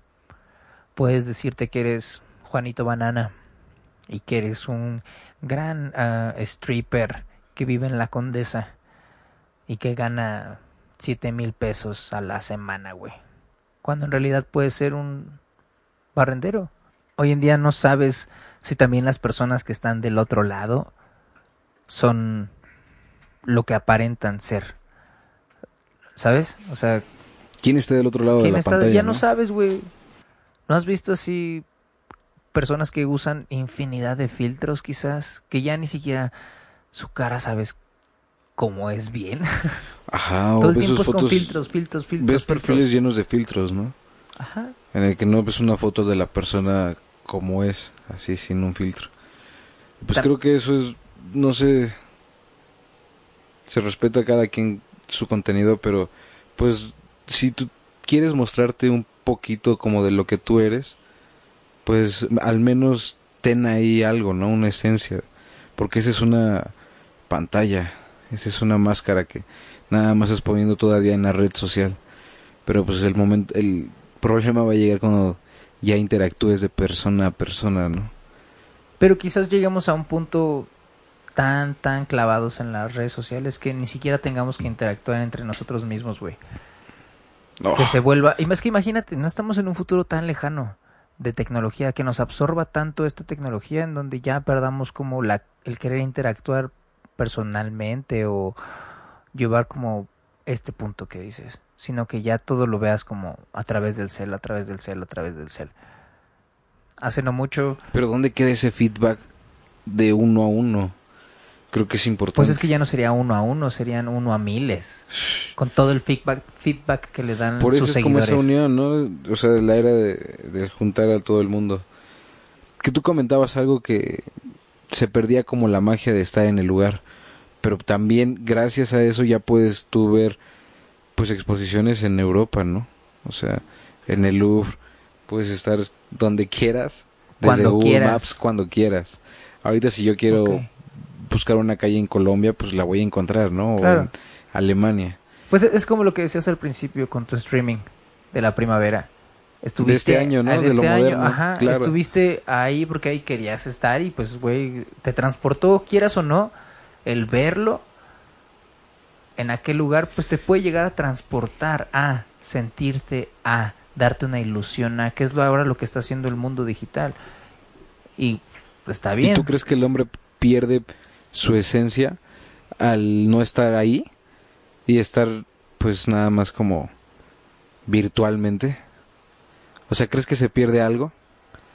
Puedes decirte que eres Juanito Banana y que eres un gran ah, stripper que vive en la Condesa y que gana siete mil pesos a la semana, güey. Cuando en realidad puede ser un barrendero. Hoy en día no sabes si también las personas que están del otro lado son lo que aparentan ser. ¿Sabes? O sea, ¿Quién está del otro lado de ¿quién la está? pantalla? ya no, no? sabes, güey. ¿No has visto así personas que usan infinidad de filtros quizás? Que ya ni siquiera su cara sabes cómo es bien. (laughs) Ajá, o Todo el ves tiempo sus es con fotos, filtros, filtros, filtros. ves filtros. perfiles llenos de filtros, ¿no? Ajá. En el que no ves una foto de la persona como es, así sin un filtro. Pues Tam- creo que eso es, no sé, se respeta a cada quien su contenido, pero pues si tú quieres mostrarte un poquito como de lo que tú eres, pues al menos ten ahí algo, ¿no? Una esencia, porque esa es una pantalla, esa es una máscara que nada más estás poniendo todavía en la red social. Pero pues el momento, el problema va a llegar cuando ya interactúes de persona a persona, ¿no? Pero quizás lleguemos a un punto tan, tan clavados en las redes sociales que ni siquiera tengamos que interactuar entre nosotros mismos, güey. No. Que se vuelva... Y más que imagínate, no estamos en un futuro tan lejano de tecnología, que nos absorba tanto esta tecnología en donde ya perdamos como la, el querer interactuar personalmente o llevar como este punto que dices, sino que ya todo lo veas como a través del cel, a través del cel, a través del cel. Hace no mucho Pero ¿dónde queda ese feedback de uno a uno? Creo que es importante. Pues es que ya no sería uno a uno, serían uno a miles. Con todo el feedback, feedback que le dan Por eso sus es como seguidores. esa unión, ¿no? O sea, la era de, de juntar a todo el mundo. Que tú comentabas algo que se perdía como la magia de estar en el lugar. Pero también, gracias a eso, ya puedes tú ver pues exposiciones en Europa, ¿no? O sea, en el Louvre, puedes estar donde quieras, desde Cuando Google quieras. Maps, cuando quieras. Ahorita si yo quiero Ok. Buscar una calle en Colombia, pues la voy a encontrar, ¿no? O en Alemania. Pues es como lo que decías al principio con tu streaming de la primavera. Estuviste este año, ¿no? De lo este año, moderno, ajá, claro. estuviste ahí porque ahí querías estar y pues güey, te transportó, quieras o no, el verlo en aquel lugar pues te puede llegar a transportar a sentirte a darte una ilusión a que es lo ahora lo que está haciendo el mundo digital. Y está bien. ¿Y tú crees que el hombre pierde su esencia al no estar ahí y estar pues nada más como virtualmente? O sea, ¿crees que se pierde algo?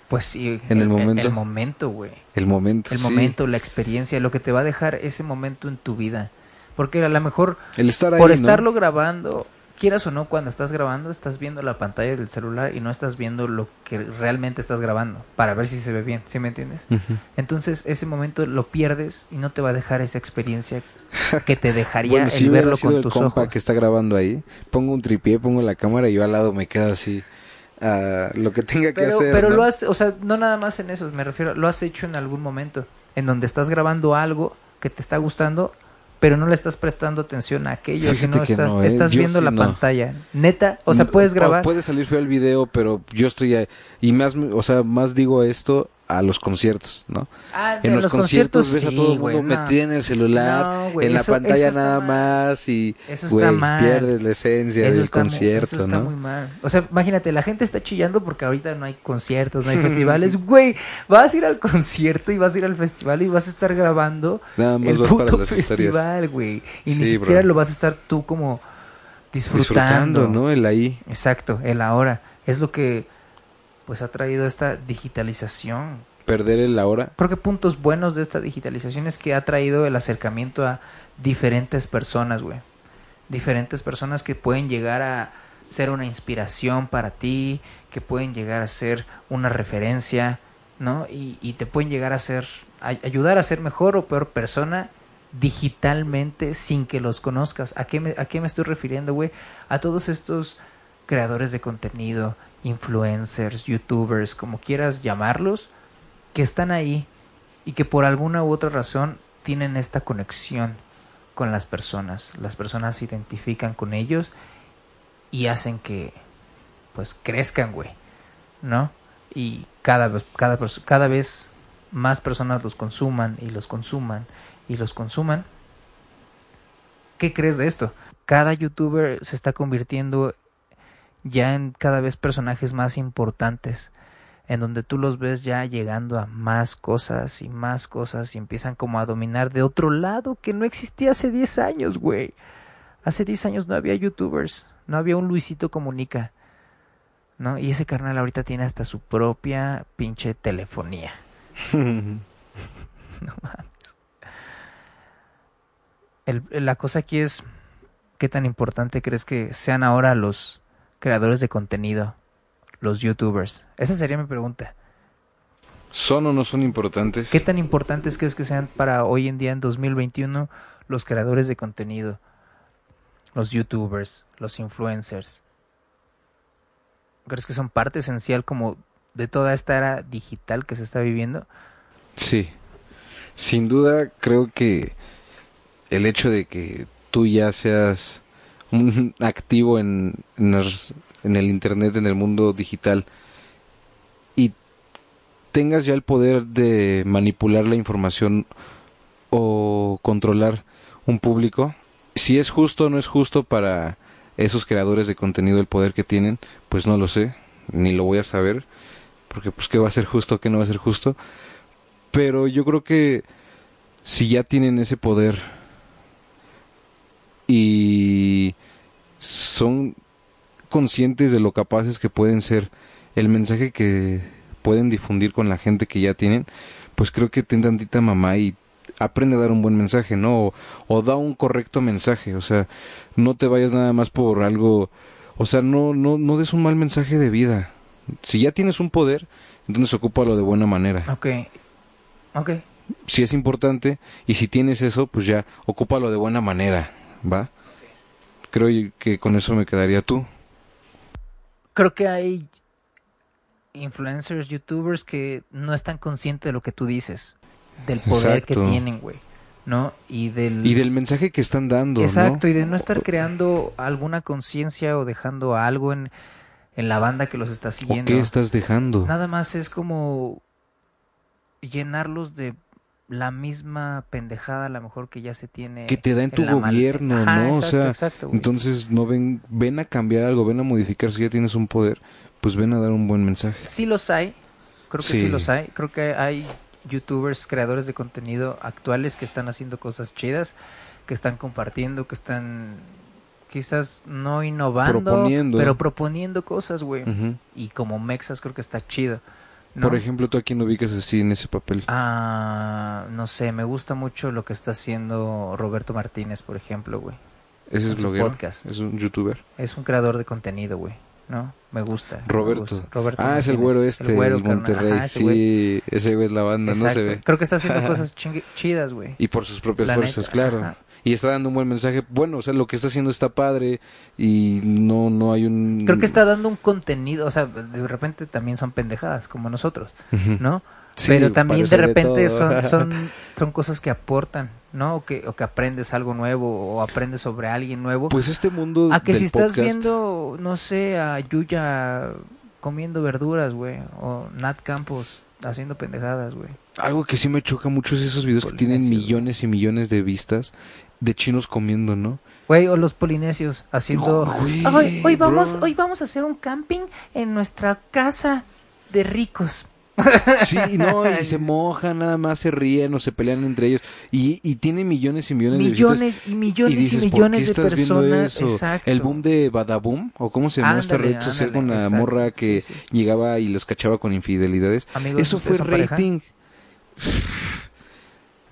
Pues sí, En el momento. El momento, güey. El momento. El sí. momento, la experiencia, lo que te va a dejar ese momento en tu vida. Porque a lo mejor El estar ahí. por ¿no? estarlo grabando, quieras o no, cuando estás grabando, estás viendo la pantalla del celular y no estás viendo lo que realmente estás grabando para ver si se ve bien, ¿sí me entiendes? Entonces, ese momento lo pierdes y no te va a dejar esa experiencia que te (laughs) dejaría Bueno, el si hubiera verlo sido con el tus compa ojos. que está grabando ahí, pongo un tripié, pongo la cámara y yo al lado me quedo así. ah, lo que tenga que Pero, hacer. pero ¿no? lo has, o sea, no nada más en eso, me refiero, lo has hecho en algún momento, en donde estás grabando algo que te está gustando, pero no le estás prestando atención a aquello, Fíjate sino estás, no, ¿eh? estás viendo sí la no. pantalla. Neta, o sea, puedes grabar. Puede salir feo el video, pero yo estoy ahí. Y más, o sea, más digo esto a los conciertos, ¿no? Ah, En los, conciertos, ves a sí, todo el güey, mundo no. metido en el celular, No, güey, en la eso- pantalla eso está nada mal. más y Eso está mal. pierdes la esencia Eso del está concierto, eso está ¿no? muy mal. O sea, imagínate, la gente está chillando porque ahorita no hay conciertos, no hay (laughs) festivales. Güey, vas a ir al concierto y vas a ir al festival y vas a estar grabando Nada más el vas puto para las historias. festival, güey. Y ni siquiera bro. lo vas a estar tú como disfrutando. Disfrutando, ¿no? El ahí. Exacto, el ahora. Es lo que pues ha traído esta digitalización. Perder el ahora. Creo que puntos buenos de esta digitalización es que ha traído el acercamiento a diferentes personas, güey. Diferentes personas que pueden llegar a ser una inspiración para ti, que pueden llegar a ser una referencia, ¿no? Y, y te pueden llegar a ser, a- ayudar a ser mejor o peor persona digitalmente sin que los conozcas. ¿A qué me, a qué me estoy refiriendo, güey? A todos estos creadores de contenido, influencers, youtubers, como quieras llamarlos, que están ahí y que por alguna u otra razón tienen esta conexión con las personas. Las personas se identifican con ellos y hacen que pues crezcan, güey, ¿no? Y cada vez cada cada vez más personas los consuman y los consuman y los consuman. ¿Qué crees de esto? Cada youtuber se está convirtiendo ya en cada vez personajes más importantes en donde tú los ves ya llegando a más cosas y más cosas y empiezan como a dominar de otro lado que no existía hace 10 años, güey. Hace 10 años no había youtubers, no había un Luisito Comunica, ¿no? Y ese carnal ahorita tiene hasta su propia pinche telefonía. (laughs) No mames. El- la cosa aquí es, ¿qué tan importante crees que sean ahora los creadores de contenido? Los youtubers. Esa sería mi pregunta. ¿Son o no son importantes? ¿Qué tan importantes crees que sean para hoy en día, en 2021, los creadores de contenido? Los youtubers, los influencers. ¿Crees que son parte esencial como de toda esta era digital que se está viviendo? Sí. Sin duda, creo que el hecho de que tú ya seas un (laughs) activo en, en, el Internet, en el mundo digital, y tengas ya el poder de manipular la información o controlar un público, si es justo o no es justo para esos creadores de contenido el poder que tienen, pues no lo sé, ni lo voy a saber, porque pues qué va a ser justo, qué no va a ser justo, pero yo creo que si ya tienen ese poder y son conscientes de lo capaces que pueden ser, el mensaje que pueden difundir con la gente que ya tienen, pues creo que ten tantita mamá y aprende a dar un buen mensaje, ¿no? O, o da un correcto mensaje, o sea, no te vayas nada más por algo, o sea, no, no, no des un mal mensaje de vida. Si ya tienes un poder, entonces ocúpalo de buena manera Ok. Ok. si es importante y si tienes eso, pues ya ocúpalo de buena manera, ¿va? Creo que con eso me quedaría tú. Creo que hay influencers, youtubers que no están conscientes de lo que tú dices. Del poder que tienen, güey. ¿No? Y del... Y del mensaje que están dando, Exacto, ¿no? y de no estar creando alguna conciencia o dejando algo en, en la banda que los está ¿O siguiendo. qué estás dejando? Nada más es como llenarlos de la misma pendejada a lo mejor que ya se tiene Que te da en tu gobierno, Ajá, ¿no? O sea, exacto. Entonces no ven, ven a cambiar algo, ven a modificar. Si ya tienes un poder, pues ven a dar un buen mensaje. sí los hay creo que sí. Sí. los hay creo que hay youtubers creadores de contenido actuales que están haciendo cosas chidas que están compartiendo que están quizás no innovando Proponiendo. pero proponiendo cosas güey y como mexas creo que está chido ¿no? Por ejemplo, tú a quién ubicas así en ese papel. Ah, no sé, me gusta mucho lo que está haciendo Roberto Martínez, por ejemplo, güey. Ese es bloguero. podcast. Es un youtuber. Es un creador de contenido, güey. ¿No? Me gusta. me Roberto. gusta. Roberto ah, es el Martínez. güero este, el, güero, carnal. Monterrey. Ajá, ese güey. sí, ese güey es la banda, no se Exacto. ve. Creo que está haciendo (laughs) cosas chidas, güey. Y por sus propias La fuerzas, neta, claro. ajá. Y está dando un buen mensaje. Bueno, o sea, lo que está haciendo está padre y no no hay un... Creo que está dando un contenido, o sea, de repente también son pendejadas, como nosotros. ¿no? Sí, Pero también de repente son, (laughs) son, son cosas que aportan, ¿no? O que, o que aprendes algo nuevo o aprendes sobre alguien nuevo. Pues este mundo a que del si estás viendo, no sé, a Yuya comiendo verduras, güey, o Nat Campos haciendo pendejadas, güey. Algo que sí me choca mucho es esos videos que tienen millones y millones de vistas de chinos comiendo, ¿no? Güey, o los polinesios haciendo... No, güey, "Ay, hoy, vamos, bro. hoy vamos a hacer un camping en nuestra casa de ricos. Sí, no, y (laughs) se mojan, nada más se ríen o se pelean entre ellos. Y, y tiene millones y millones, de millones visitas. y millones y, dices, ¿por qué millones de estás viendo personas. eso? Exacto. El boom de Badaboom, o cómo se llamó esta red social con la exacto, morra que sí, sí. llegaba y los cachaba con infidelidades. Amigos, eso ¿ustedes fue rating.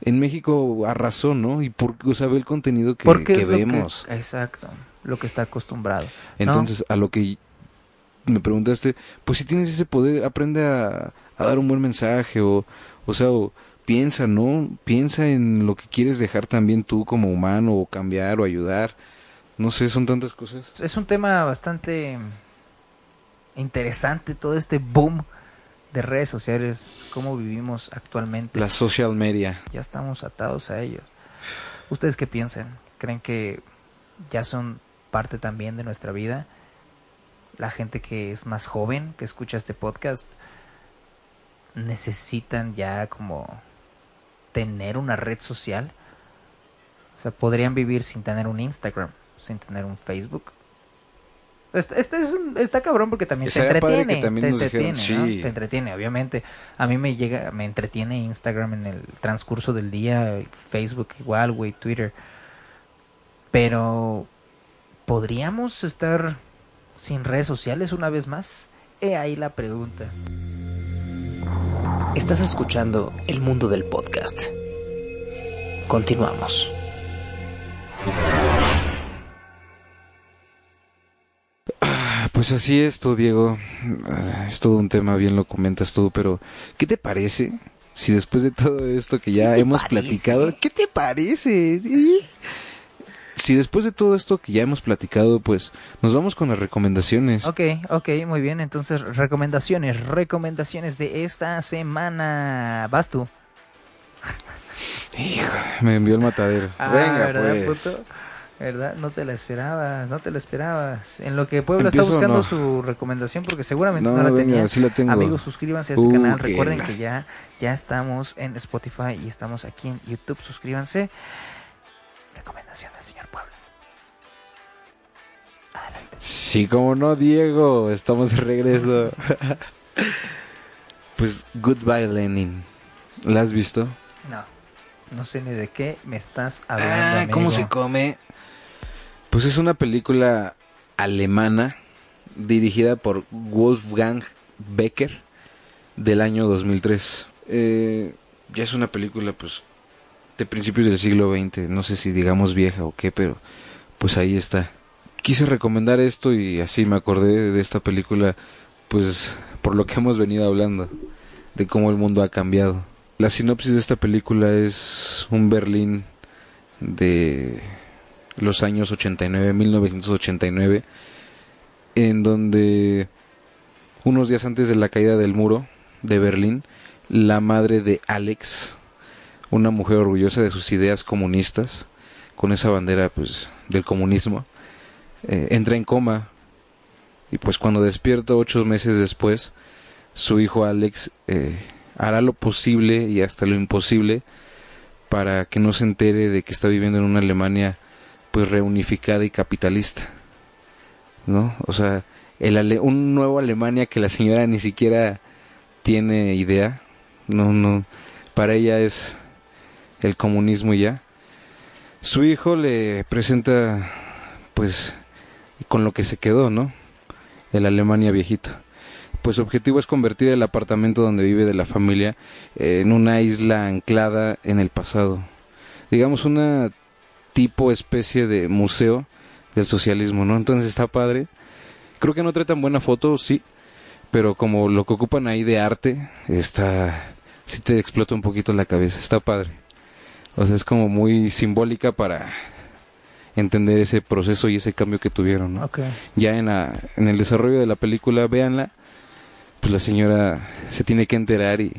En México arrasó, ¿no? Y porque, o sea, ve el contenido que, Porque que es lo que- vemos. exacto, lo que está acostumbrado. ¿no? Entonces, a lo que me preguntaste, pues si tienes ese poder, aprende a, a dar un buen mensaje o, o sea, o piensa, ¿no? Piensa en lo que quieres dejar también tú como humano o cambiar o ayudar. No sé, son tantas cosas. Es un tema bastante interesante todo este boom de redes sociales, cómo vivimos actualmente. La social media. Ya estamos atados a ellos. ¿Ustedes qué piensan? ¿Creen que ya son parte también de nuestra vida? La gente que es más joven, que escucha este podcast, necesitan ya como tener una red social. O sea, podrían vivir sin tener un Instagram, sin tener un Facebook. Este, este es un- está cabrón porque también Estaría te padre que entretiene, también te entretiene, ¿no? sí. te entretiene, obviamente. A mí me llega, me entretiene Instagram en el transcurso del día, Facebook igual, güey, Twitter. Pero ¿podríamos estar sin redes sociales una vez más? He ahí la pregunta. Estás escuchando El Mundo del Podcast. Continuamos. Pues así es tú, Diego. Es todo un tema, bien lo comentas tú, pero ¿qué te parece si después de todo esto que ya hemos platicado, ¿qué te parece? ¿Sí? Si después de todo esto que ya hemos platicado, pues nos vamos con las recomendaciones. Ok, ok, muy bien. Entonces, recomendaciones, recomendaciones de esta semana. Vas tú. Hijo, me envió el matadero. Ah, Venga, ¿verdad, pues. puto? ¿Verdad? No te la esperabas, no te la esperabas. En lo que Puebla está ¿Empiezo o buscando no? su recomendación, porque seguramente no, No, la venga, tenía. sí la tengo. Amigos, suscríbanse a este Uh, canal. Recuerden la- que ya, ya estamos en Spotify y estamos aquí en YouTube. Suscríbanse. Recomendación del señor Puebla. Adelante. Sí, como no, Diego. Estamos de regreso. (laughs) pues, Goodbye Lenin. ¿La has visto? No, no sé ni de qué me estás hablando. Ah, ¿cómo se come? Pues es una película alemana dirigida por Wolfgang Becker del año 2003. Eh, ya es una película pues de principios del siglo XX, no sé si digamos vieja o qué, pero pues ahí está. Quise recomendar esto y así me acordé de esta película pues por lo que hemos venido hablando, de cómo el mundo ha cambiado. La sinopsis de esta película es un Berlín de los años 89, 1989, en donde unos días antes de la caída del muro de Berlín, la madre de Alex, una mujer orgullosa de sus ideas comunistas, con esa bandera pues del comunismo, eh, entra en coma. Y pues cuando despierta ocho meses después, su hijo Alex eh, hará lo posible y hasta lo imposible para que no se entere de que está viviendo en una Alemania pues reunificada y capitalista. ¿No? O sea, el ale- un nuevo Alemania que la señora ni siquiera tiene idea. No, no. Para ella es el comunismo ya. Su hijo le presenta pues con lo que se quedó, ¿no? El Alemania viejito. Pues su objetivo es convertir el apartamento donde vive de la familia en una isla anclada en el pasado. Digamos una tipo especie de museo del socialismo, ¿no? Entonces está padre. Creo que no trae tan buena foto, sí, pero como lo que ocupan ahí de arte, está, sí te explota un poquito la cabeza, está padre. O sea, es como muy simbólica para entender ese proceso y ese cambio que tuvieron, ¿no? Ok. Ya en, la, en el desarrollo de la película, véanla, pues la señora se tiene que enterar y,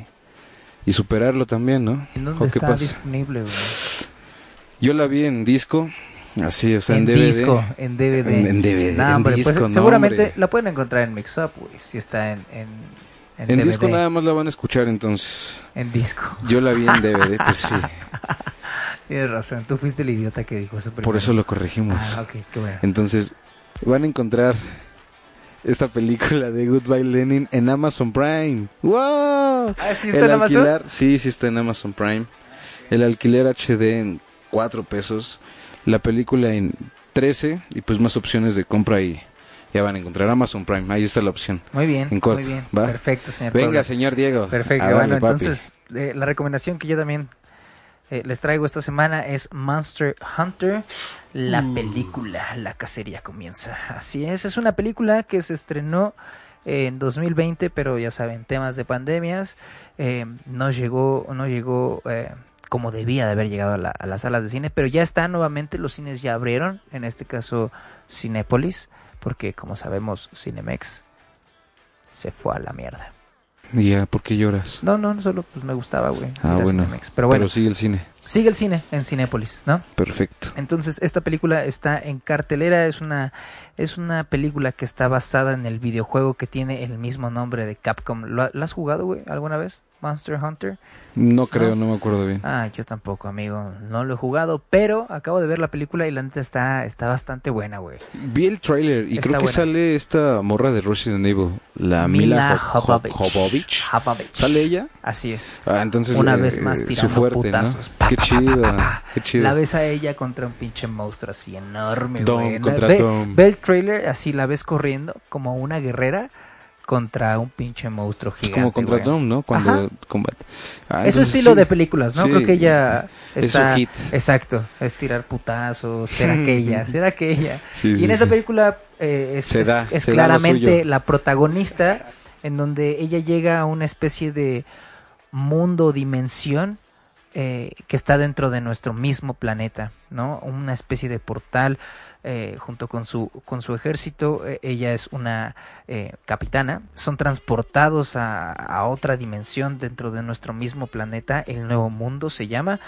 y superarlo también, ¿no? ¿En dónde ¿O qué está pasa? disponible, güey? Yo la vi en disco, así, o sea, en, en DVD. disco, en DVD. En- en DVD, Nah, en hombre, pues, no, seguramente hombre. la pueden encontrar en Mix Up, güey, si está en, en, en, En disco nada más la van a escuchar, entonces. En disco. Yo la vi en (laughs) DVD, pues sí. Tienes razón, tú fuiste el idiota que dijo eso primero. Por eso lo corregimos. Ah, ok, qué bueno. Entonces, van a encontrar esta película de Goodbye Lenin en Amazon Prime. ¡Wow! Ah, ¿sí está El en Amazon? alquiler, sí, sí está en Amazon Prime. El alquiler HD en 4 pesos. La película en 13 y pues más opciones de compra y ya van a encontrar Amazon Prime. Ahí está la opción. Muy bien, En corto, muy bien. ¿va? Perfecto, señor. Venga, señor Diego. Perfecto, a darle, bueno, papi. entonces eh, la recomendación que yo también eh, les traigo esta semana es Monster Hunter, la Mm. película, la cacería comienza. Así es, es una película que se estrenó en 2020, pero ya saben, temas de pandemias, eh, no llegó, no llegó eh, como debía de haber llegado a, la- a las salas de cine, pero ya está nuevamente, los cines ya abrieron, en este caso Cinépolis, porque como sabemos Cinemex se fue a la mierda. Ya, ¿por qué lloras? No, no, solo pues me gustaba, güey. Ah, bueno. Cinemex. Pero bueno, Pero sigue el cine. sigue el cine en Cinépolis, ¿no? Perfecto. Entonces, esta película está en cartelera, es una es una película que está basada en el videojuego que tiene el mismo nombre de Capcom. ¿Lo, lo has jugado, güey, alguna vez? Monster Hunter. No creo, No. no me acuerdo bien. Ah, yo tampoco, amigo. No lo he jugado, pero acabo de ver la película y la neta está está bastante buena, güey. Vi el trailer y Está creo que buena. sale esta morra de Resident Evil, la Mila, Jovovich. ¿Sale ella? Así es. Ah, entonces Una eh, vez más su tirando fuerte, putazos. ¿no? Pa, Qué pa, qué. La ves a ella contra un pinche monstruo así enorme, Dom güey. contra ve, ve el trailer, así la ves corriendo como una guerrera contra un pinche monstruo Es gigante. como contra. Dom, ¿no? Cuando Ajá. combate. Ah, Es entonces estilo sí. de películas, ¿no? Sí. Creo que ella Es su está... hit. Exacto, es tirar putazos, ser (laughs) aquella, ser aquella. (laughs) Sí, y en esa película eh, es, Se es- da, es se da lo claramente la protagonista en donde ella llega a una especie de mundo, dimensión eh, que está dentro de nuestro mismo planeta, ¿no? Una especie de portal eh, junto con su con su ejército. eh, ella es una eh, capitana. Son transportados a, a otra dimensión dentro de nuestro mismo planeta. El nuevo mundo se llama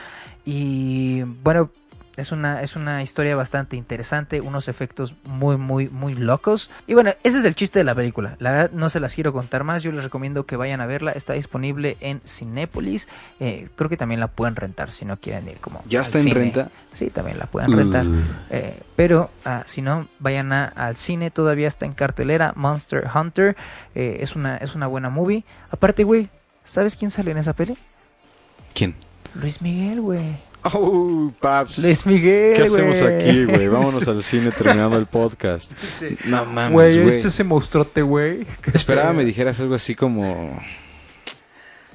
y bueno. Es una, es una historia bastante interesante, unos efectos muy, muy, muy locos. Y bueno, ese es el chiste de la película. La verdad, no se las quiero contar más. Yo les recomiendo que vayan a verla. Está disponible en Cinépolis. Eh, creo que también la pueden rentar si no quieren ir como. ¿Ya está en cine. renta? Sí, también la pueden rentar. Eh, pero ah, si no, vayan a- al cine. Todavía está en cartelera. Monster Hunter. Eh, es, una, es una buena movie. Aparte, güey, ¿sabes quién sale en esa peli? ¿Quién? Luis Miguel, güey. Oh, paps. Luis Miguel, ¿Qué hacemos aquí, güey? Vámonos (laughs) al cine terminando el podcast. No mames, Güey, este ese monstruote, güey. Esperaba me dijeras algo así como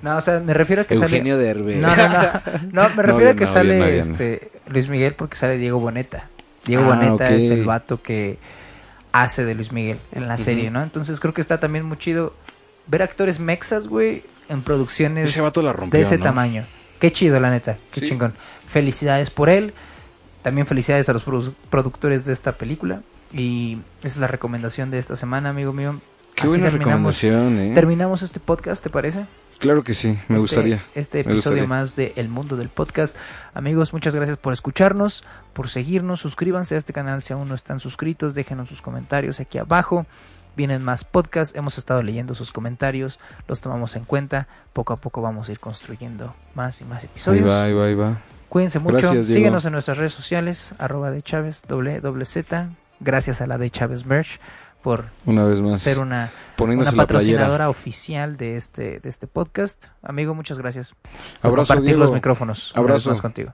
No, o sea, me refiero a que Eugenio sale... Derbez. No, no, no. No, me No, (laughs) refiero a que no, sale este Luis Miguel porque sale Diego Boneta. Diego Ah, Boneta es el vato que hace de Luis Miguel en la serie. ¿no? Entonces creo que está también muy chido ver actores mexas, güey, en producciones Ese vato la rompió, de ese ¿no? tamaño. Qué chido, la neta. Qué Sí. chingón. Felicidades por él. También felicidades a los produ- productores de esta película. Y esa es la recomendación de esta semana, amigo mío. Qué Así buena terminamos, recomendación, ¿eh? terminamos este podcast, ¿te parece? Claro que sí, me este- gustaría. Este episodio gustaría. más de El Mundo del Podcast. Amigos, muchas gracias por escucharnos, por seguirnos, suscríbanse a este canal si aún no están suscritos, déjenos sus comentarios aquí abajo. Vienen más podcasts, hemos estado leyendo sus comentarios, los tomamos en cuenta. Poco a poco vamos a ir construyendo más y más Ahí episodios. va, ahí va, ahí va. Cuídense mucho, Gracias, síguenos en nuestras redes sociales, arroba de Chávez, doble, doble Z. Gracias a la de Chávez Merch por Una vez más. ser una, patrocinadora oficial de este, de este podcast. Amigo, muchas gracias por Abrazo, compartir Diego. los micrófonos. una vez Abrazo. más contigo.